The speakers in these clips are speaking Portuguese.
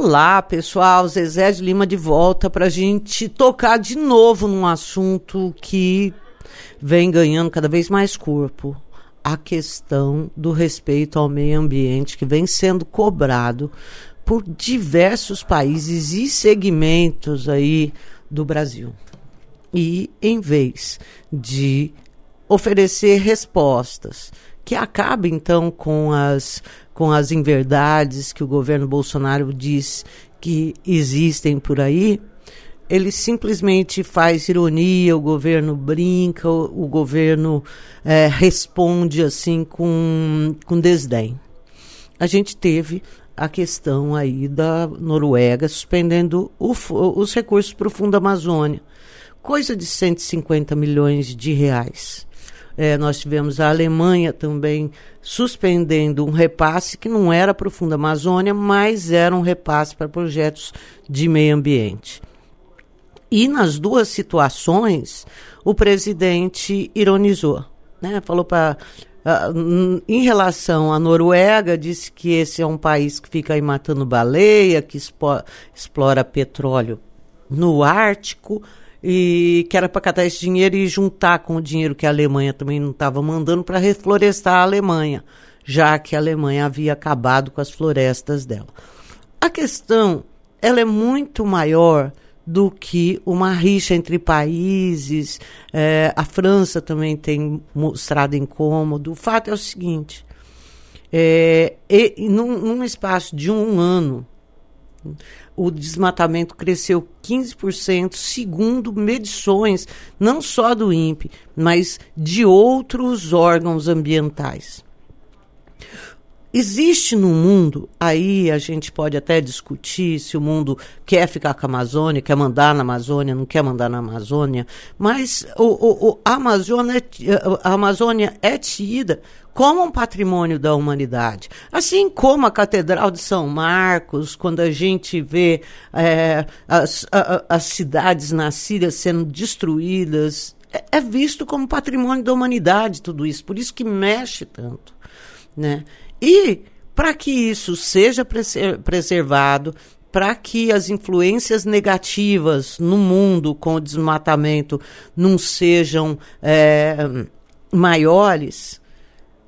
Olá, pessoal, Zezé de Lima de volta para a gente tocar de novo num assunto que vem ganhando cada vez mais corpo. A questão do respeito ao meio ambiente que vem sendo cobrado por diversos países e segmentos aí do Brasil. E em vez de oferecer respostas que acabem então com as com as inverdades que o governo Bolsonaro diz que existem por aí, ele simplesmente faz ironia, o governo brinca, o, o governo é, responde assim com, com desdém. A gente teve a questão aí da Noruega suspendendo o, os recursos para o Fundo Amazônia, coisa de 150 milhões de reais. É, nós tivemos a Alemanha também suspendendo um repasse que não era para o Fundo Amazônia, mas era um repasse para projetos de meio ambiente. E nas duas situações, o presidente ironizou. Né? Falou para. Uh, em relação à Noruega, disse que esse é um país que fica aí matando baleia, que explora petróleo no Ártico e que era para catar esse dinheiro e juntar com o dinheiro que a Alemanha também não estava mandando para reflorestar a Alemanha, já que a Alemanha havia acabado com as florestas dela. A questão ela é muito maior do que uma rixa entre países. É, a França também tem mostrado incômodo. O fato é o seguinte: é, e, num, num espaço de um ano, o desmatamento cresceu 15%, segundo medições não só do INPE, mas de outros órgãos ambientais. Existe no mundo, aí a gente pode até discutir se o mundo quer ficar com a Amazônia, quer mandar na Amazônia, não quer mandar na Amazônia, mas o, o, o a, Amazônia, a Amazônia é tida como um patrimônio da humanidade. Assim como a Catedral de São Marcos, quando a gente vê é, as, a, as cidades na Síria sendo destruídas, é, é visto como patrimônio da humanidade tudo isso, por isso que mexe tanto. Né? E para que isso seja preservado, para que as influências negativas no mundo com o desmatamento não sejam é, maiores,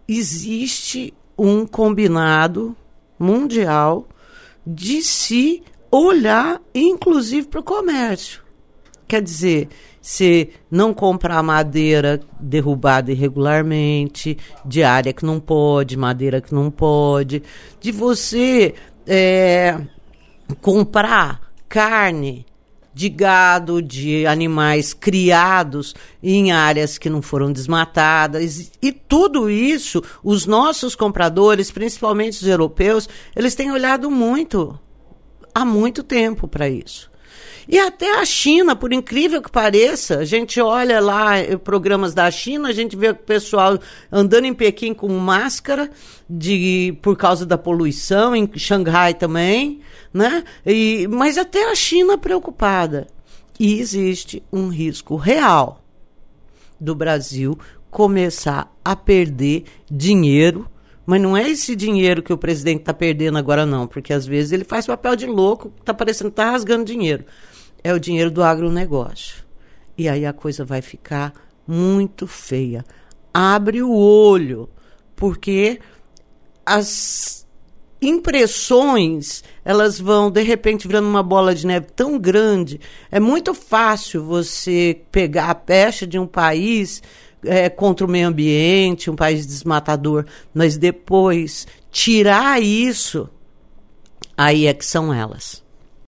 existe um combinado mundial de se olhar, inclusive, para o comércio. Quer dizer, se não comprar madeira derrubada irregularmente, de área que não pode, madeira que não pode, de você é, comprar carne de gado, de animais criados em áreas que não foram desmatadas. E tudo isso, os nossos compradores, principalmente os europeus, eles têm olhado muito, há muito tempo para isso. E até a China, por incrível que pareça, a gente olha lá eh, programas da China, a gente vê o pessoal andando em Pequim com máscara de por causa da poluição, em Xangai também, né? E, mas até a China preocupada. E existe um risco real do Brasil começar a perder dinheiro mas não é esse dinheiro que o presidente está perdendo agora, não, porque às vezes ele faz papel de louco, está parecendo que está rasgando dinheiro é o dinheiro do agronegócio. E aí a coisa vai ficar muito feia. Abre o olho, porque as impressões elas vão de repente virando uma bola de neve tão grande. É muito fácil você pegar a pecha de um país é, contra o meio ambiente, um país desmatador, mas depois tirar isso, aí é que são elas.